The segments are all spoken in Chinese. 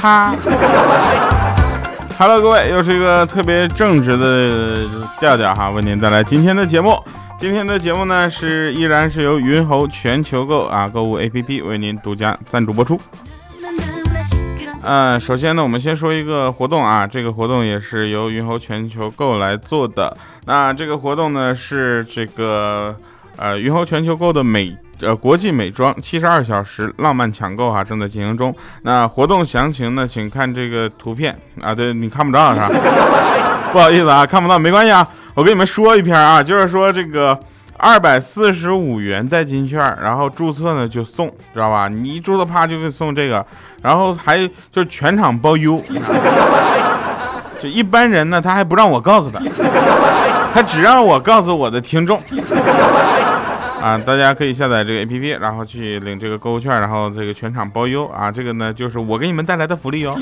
哈。Hello，各位，又是一个特别正直的调调哈，为您带来今天的节目。今天的节目呢，是依然是由云猴全球购啊购物 APP 为您独家赞助播出。嗯，首先呢，我们先说一个活动啊，这个活动也是由云猴全球购来做的。那这个活动呢，是这个呃云猴全球购的每呃国际美妆七十二小时浪漫抢购哈，正在进行中。那活动详情呢，请看这个图片啊，对你看不着是吧？不好意思啊，看不到没关系啊，我给你们说一篇啊，就是说这个二百四十五元代金券，然后注册呢就送，知道吧？你一注册啪就会送这个，然后还就全场包邮。就一般人呢，他还不让我告诉他，他只让我告诉我的听众。啊，大家可以下载这个 APP，然后去领这个购物券，然后这个全场包邮啊，这个呢就是我给你们带来的福利哦。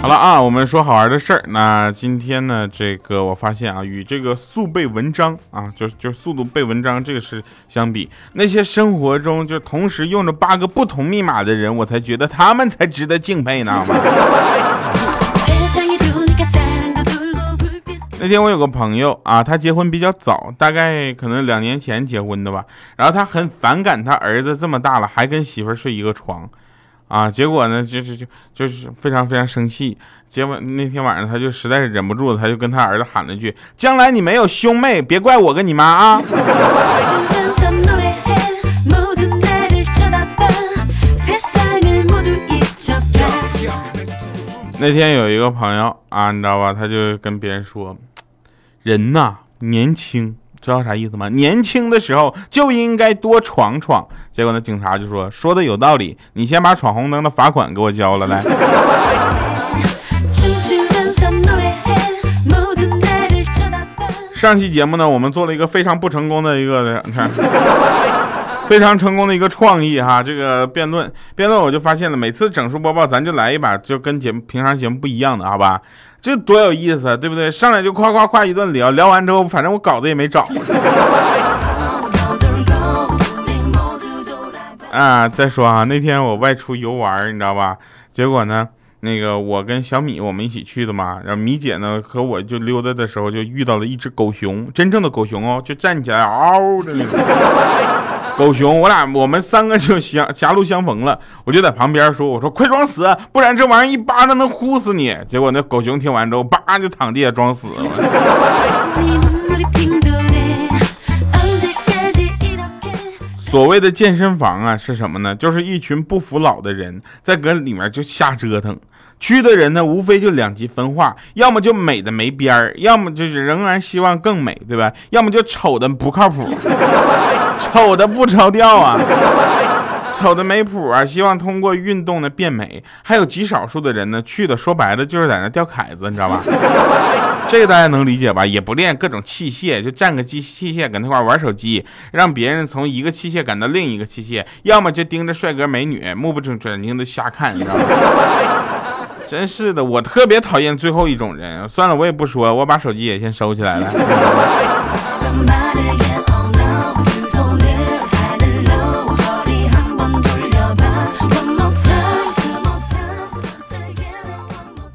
好了啊，我们说好玩的事儿。那今天呢，这个我发现啊，与这个速背文章啊，就就速度背文章这个是相比，那些生活中就同时用着八个不同密码的人，我才觉得他们才值得敬佩呢。那天我有个朋友啊，他结婚比较早，大概可能两年前结婚的吧。然后他很反感他儿子这么大了还跟媳妇睡一个床。啊，结果呢，就就就就是非常非常生气。结果那天晚上，他就实在是忍不住了，他就跟他儿子喊了一句：“将来你没有兄妹，别怪我跟你妈啊！”那天有一个朋友啊，你知道吧，他就跟别人说：“人呐，年轻。”知道啥意思吗？年轻的时候就应该多闯闯。结果那警察就说：“说的有道理，你先把闯红灯的罚款给我交了来。”上期节目呢，我们做了一个非常不成功的一个，你看，非常成功的一个创意哈。这个辩论，辩论我就发现了，每次整数播报咱就来一把，就跟节目平常节目不一样的，好吧？这多有意思，对不对？上来就夸夸夸一顿聊，聊完之后，反正我稿子也没找。啊，再说啊，那天我外出游玩，你知道吧？结果呢，那个我跟小米我们一起去的嘛，然后米姐呢和我就溜达的时候，就遇到了一只狗熊，真正的狗熊哦，就站起来嗷的那种。狗熊，我俩我们三个就相狭路相逢了，我就在旁边说：“我说快装死，不然这玩意儿一巴掌能呼死你。”结果那狗熊听完之后，叭就躺地下装死了。所谓的健身房啊，是什么呢？就是一群不服老的人在搁里面就瞎折腾。去的人呢，无非就两极分化，要么就美的没边儿，要么就是仍然希望更美，对吧？要么就丑的不靠谱，丑的不着调啊，丑的没谱啊，希望通过运动呢变美。还有极少数的人呢，去的说白了就是在那吊凯子，你知道吧？这个大家能理解吧？也不练各种器械，就站个机器械搁那块玩手机，让别人从一个器械赶到另一个器械，要么就盯着帅哥美女，目不转睛的瞎看，你知道吗？真是的，我特别讨厌最后一种人。算了，我也不说，我把手机也先收起来了。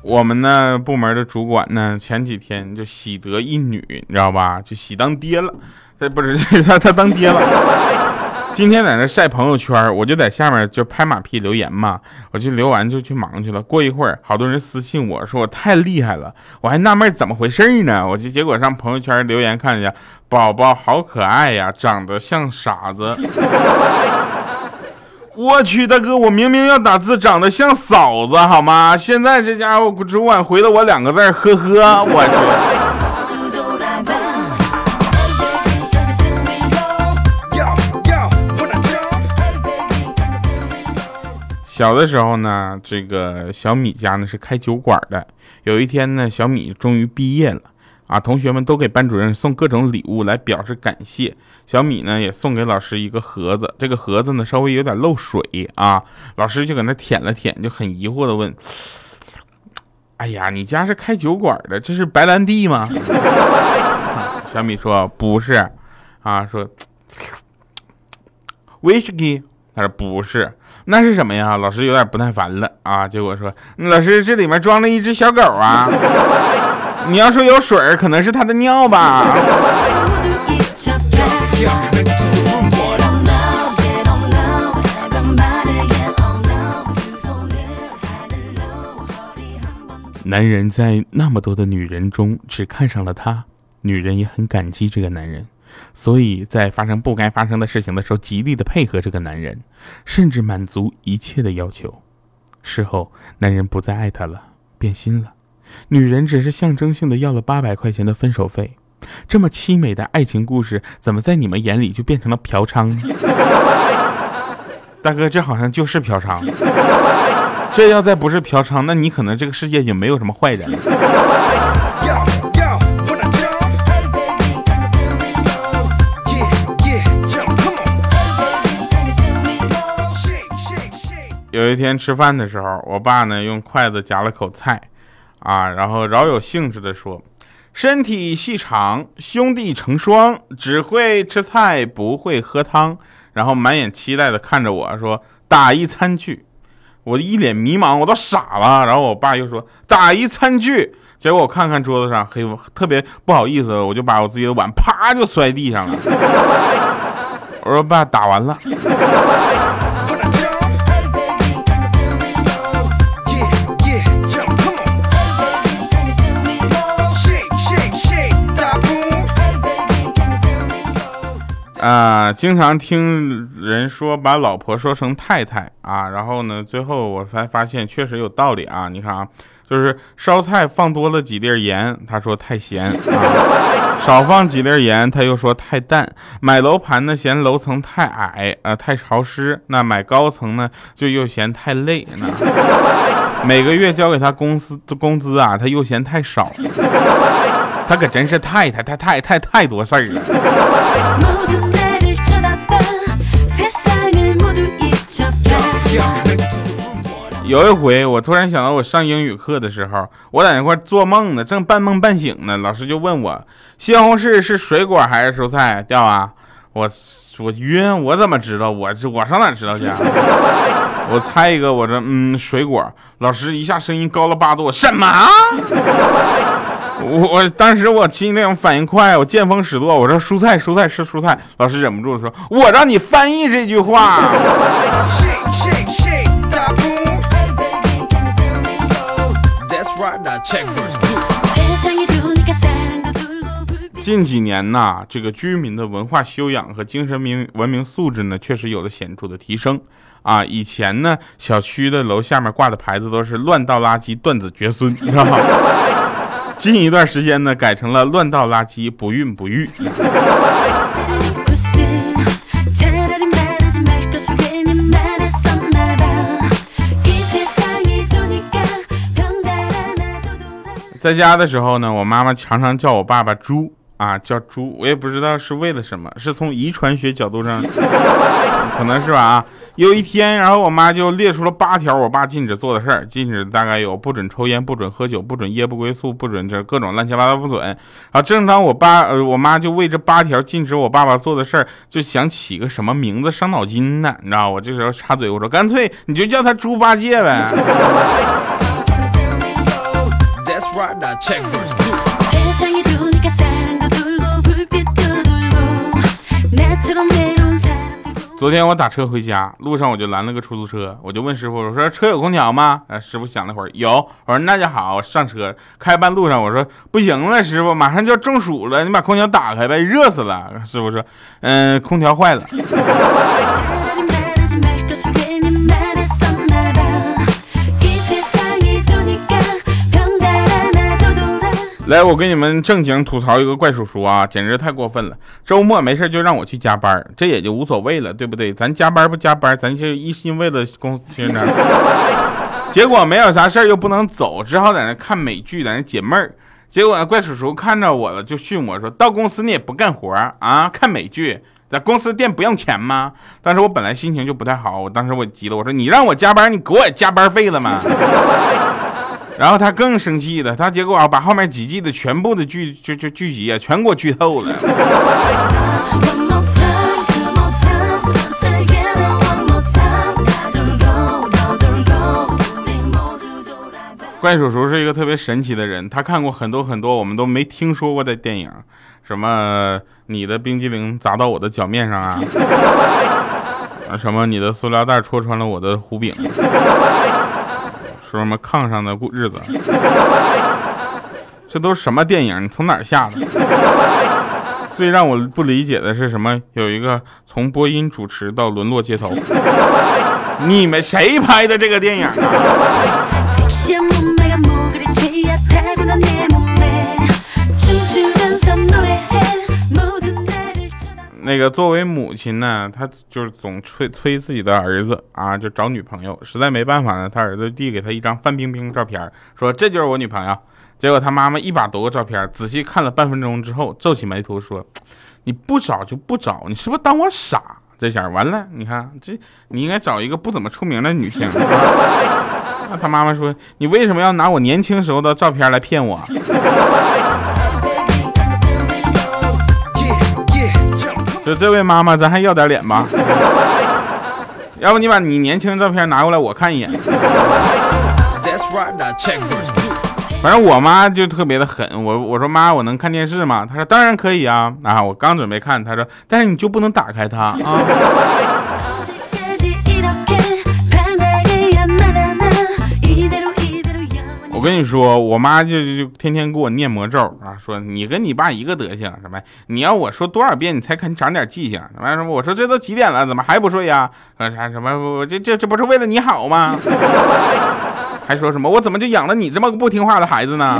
我们呢部门的主管呢，前几天就喜得一女，你知道吧？就喜当爹了，他不是 他他当爹了。今天在那晒朋友圈，我就在下面就拍马屁留言嘛，我就留完就去忙去了。过一会儿，好多人私信我说我太厉害了，我还纳闷怎么回事呢？我就结果上朋友圈留言看一下，宝宝好可爱呀，长得像傻子。我去，大哥，我明明要打字长得像嫂子好吗？现在这家伙主管回了我两个字，呵呵，我去。小的时候呢，这个小米家呢是开酒馆的。有一天呢，小米终于毕业了啊，同学们都给班主任送各种礼物来表示感谢。小米呢也送给老师一个盒子，这个盒子呢稍微有点漏水啊。老师就搁那舔了舔，就很疑惑的问：“哎呀，你家是开酒馆的，这是白兰地吗？” 小米说：“不是。”啊，说。whisky。他说不是，那是什么呀？老师有点不耐烦了啊。结果说，老师这里面装了一只小狗啊。你要说有水可能是它的尿吧。男人在那么多的女人中只看上了她，女人也很感激这个男人，所以在发生不该发生的事情的时候，极力的配合这个男人，甚至满足一切的要求。事后，男人不再爱她了，变心了，女人只是象征性的要了八百块钱的分手费。这么凄美的爱情故事，怎么在你们眼里就变成了嫖娼呢？大哥，这好像就是嫖娼。这要再不是嫖娼，那你可能这个世界就没有什么坏人。有一天吃饭的时候，我爸呢用筷子夹了口菜，啊，然后饶有兴致的说：“身体细长，兄弟成双，只会吃菜不会喝汤。”然后满眼期待的看着我说：“打一餐具。”我一脸迷茫，我都傻了。然后我爸又说打一餐具，结果我看看桌子上，嘿，特别不好意思，我就把我自己的碗啪就摔地上了。我说爸，打完了。啊，经常听人说把老婆说成太太啊，然后呢，最后我才发现确实有道理啊。你看啊，就是烧菜放多了几粒盐，他说太咸；啊；少放几粒盐，他又说太淡。买楼盘呢嫌楼层太矮啊，太潮湿；那买高层呢就又嫌太累。每个月交给他公司的工资啊，他又嫌太少。他可真是太太太太太太多事儿了。有一回，我突然想到，我上英语课的时候，我在那块做梦呢，正半梦半醒呢。老师就问我：“西红柿是水果还是蔬菜？”掉啊！我我晕，我怎么知道？我我上哪知道去？我猜一个，我说嗯，水果。老师一下声音高了八度：“什么？”我我当时我心灵反应快，我见风使舵，我说蔬菜蔬菜是蔬菜。老师忍不住说：“我让你翻译这句话。”近几年呐，这个居民的文化修养和精神明文明素质呢，确实有了显著的提升啊。以前呢，小区的楼下面挂的牌子都是“乱倒垃圾，断子绝孙”，知道吗？近一段时间呢，改成了“乱倒垃圾，不孕不育”。在家的时候呢，我妈妈常常叫我爸爸猪啊，叫猪，我也不知道是为了什么，是从遗传学角度上，可能是吧啊。有一天，然后我妈就列出了八条我爸禁止做的事儿，禁止大概有不准抽烟、不准喝酒、不准夜不归宿、不准这各种乱七八糟不准。啊，正当我爸呃我妈就为这八条禁止我爸爸做的事儿，就想起个什么名字伤脑筋呢，你知道我这时候插嘴我说，干脆你就叫他猪八戒呗。昨天我打车回家，路上我就拦了个出租车，我就问师傅，我说车有空调吗？啊，师傅想了会儿，有。我说那就好，我上车。开半路上我说不行了，师傅马上就要中暑了，你把空调打开呗，热死了。师傅说，嗯，空调坏了。来，我给你们正经吐槽一个怪叔叔啊，简直太过分了！周末没事就让我去加班，这也就无所谓了，对不对？咱加班不加班，咱就一心为了公司呢。结果没有啥事又不能走，只好在那看美剧，在那解闷儿。结果怪叔叔看着我了，就训我说：“到公司你也不干活啊？看美剧，在公司店不用钱吗？”当时我本来心情就不太好，我当时我急了，我说：“你让我加班，你给我加班费了吗？”然后他更生气了，他结果啊把后面几季的全部的剧就就剧集啊全给我剧透了。怪叔叔是一个特别神奇的人，他看过很多很多我们都没听说过的电影，什么你的冰激凌砸到我的脚面上啊，什么你的塑料袋戳穿了我的胡饼。说什么炕上的日子，这都是什么电影？你从哪儿下的？最让我不理解的是什么？有一个从播音主持到沦落街头，你们谁拍的这个电影啊？那个作为母亲呢，她就是总催催自己的儿子啊，就找女朋友。实在没办法呢，他儿子递给他一张范冰冰照片，说这就是我女朋友。结果他妈妈一把夺过照片，仔细看了半分钟之后，皱起眉头说：“你不找就不找，你是不是当我傻？这下完了，你看这，你应该找一个不怎么出名的女性。”那他妈妈说：“你为什么要拿我年轻时候的照片来骗我？”就这位妈妈，咱还要点脸吧？要不你把你年轻照片拿过来，我看一眼。反正我妈就特别的狠，我我说妈，我能看电视吗？她说当然可以啊。啊，我刚准备看，她说，但是你就不能打开它啊。我跟你说，我妈就就天天给我念魔咒啊，说你跟你爸一个德行，什么？你要我说多少遍你才肯长点记性？什么什么？我说这都几点了，怎么还不睡呀？啥什么？我这这这不是为了你好吗？还说什么？我怎么就养了你这么个不听话的孩子呢？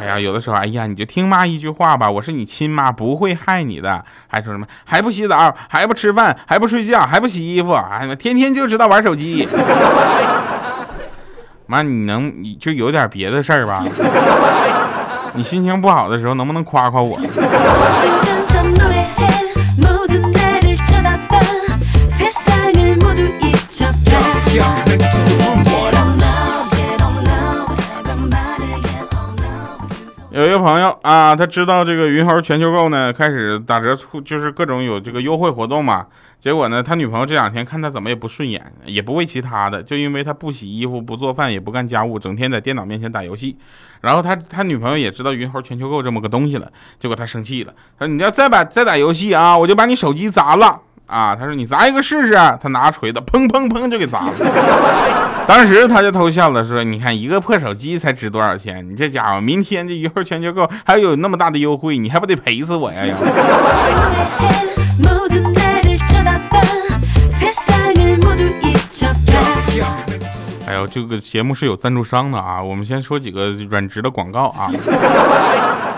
哎呀，有的时候，哎呀，你就听妈一句话吧，我是你亲妈，不会害你的。还说什么？还不洗澡，还不吃饭，还不睡觉，还不洗衣服，哎呀，天天就知道玩手机。妈，你能你就有点别的事儿吧？你心情不好的时候，能不能夸夸我？朋友啊，他知道这个云猴全球购呢开始打折促，就是各种有这个优惠活动嘛。结果呢，他女朋友这两天看他怎么也不顺眼，也不为其他的，就因为他不洗衣服、不做饭、也不干家务，整天在电脑面前打游戏。然后他他女朋友也知道云猴全球购这么个东西了，结果他生气了，说：“你要再把再打游戏啊，我就把你手机砸了。”啊，他说你砸一个试试，他拿锤子砰砰砰就给砸了。当时他就偷笑了，说你看一个破手机才值多少钱？你这家伙明天这一会儿全球购还有那么大的优惠，你还不得赔死我呀？哎呦，这个节目是有赞助商的啊，我们先说几个软直的广告啊。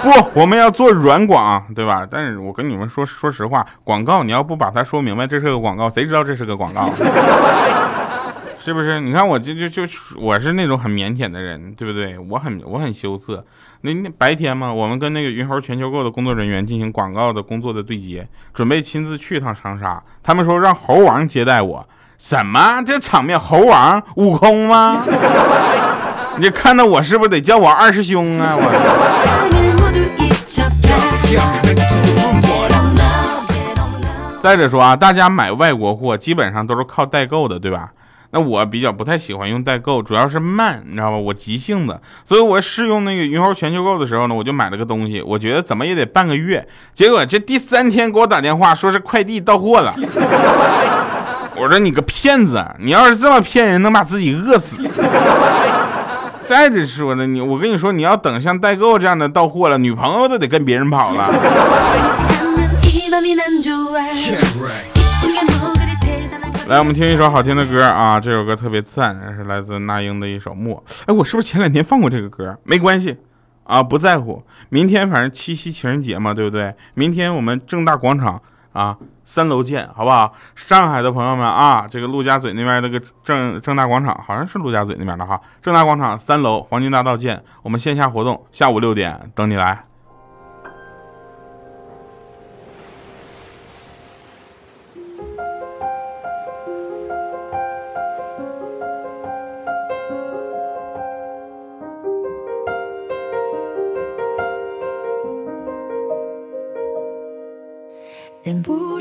不，我们要做软广，对吧？但是我跟你们说，说实话，广告你要不把它说明白，这是个广告，谁知道这是个广告？是不是？你看我这就就我是那种很腼腆的人，对不对？我很我很羞涩。那那白天嘛，我们跟那个云猴全球购的工作人员进行广告的工作的对接，准备亲自去一趟长沙。他们说让猴王接待我。什么？这场面猴王悟空吗？你看到我是不是得叫我二师兄啊？我。再者说啊，大家买外国货基本上都是靠代购的，对吧？那我比较不太喜欢用代购，主要是慢，你知道吧？我急性子，所以我试用那个云猴全球购的时候呢，我就买了个东西，我觉得怎么也得半个月，结果这第三天给我打电话说是快递到货了。我说你个骗子！你要是这么骗人，能把自己饿死。再者说呢，你我跟你说，你要等像代购这样的到货了，女朋友都得跟别人跑了。来，我们听一首好听的歌啊！这首歌特别赞，是来自那英的一首《默》。哎，我是不是前两天放过这个歌？没关系啊，不在乎。明天反正七夕情人节嘛，对不对？明天我们正大广场。啊，三楼见，好不好？上海的朋友们啊，这个陆家嘴那边那个正正大广场，好像是陆家嘴那边的哈，正大广场三楼黄金大道见，我们线下活动下午六点等你来。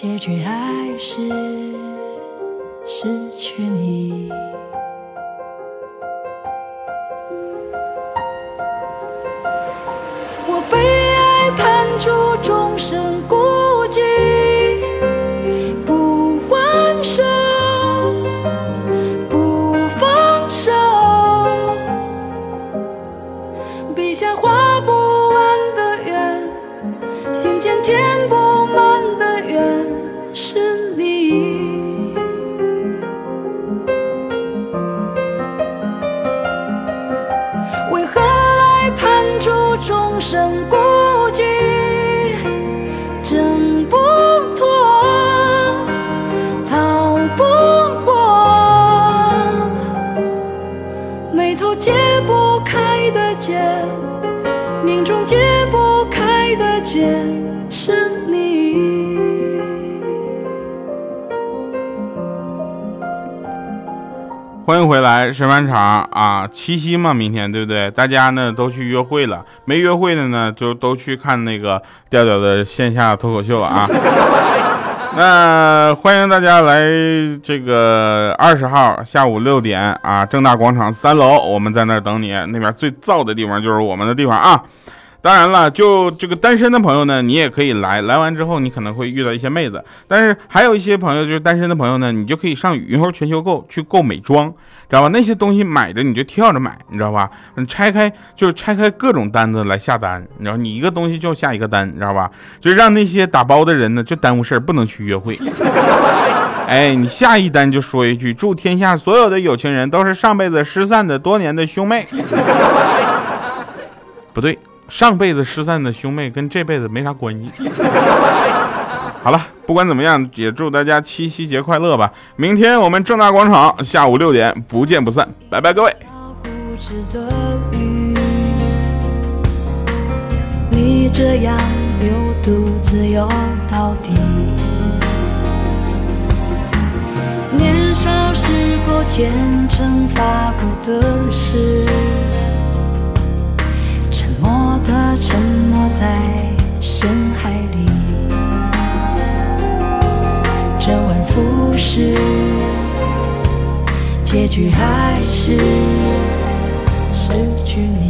结局还是失去你。生回来，审判场啊！七夕嘛，明天对不对？大家呢都去约会了，没约会的呢就都去看那个调调的线下脱口秀啊。那欢迎大家来这个二十号下午六点啊，正大广场三楼，我们在那儿等你。那边最燥的地方就是我们的地方啊。当然了，就这个单身的朋友呢，你也可以来。来完之后，你可能会遇到一些妹子，但是还有一些朋友就是单身的朋友呢，你就可以上云猴全球购去购美妆，知道吧？那些东西买着你就跳着买，你知道吧？你拆开就是拆开各种单子来下单，你知道，你一个东西就下一个单，你知道吧？就让那些打包的人呢就耽误事儿，不能去约会。哎，你下一单就说一句：祝天下所有的有情人都是上辈子失散的多年的兄妹。不对。上辈子失散的兄妹跟这辈子没啥关系。好了，不管怎么样，也祝大家七夕节快乐吧！明天我们正大广场下午六点不见不散，拜拜各位。你这样流独自游到底。年少时候虔诚发过的誓，在深海里。周而复始，结局还是失去你。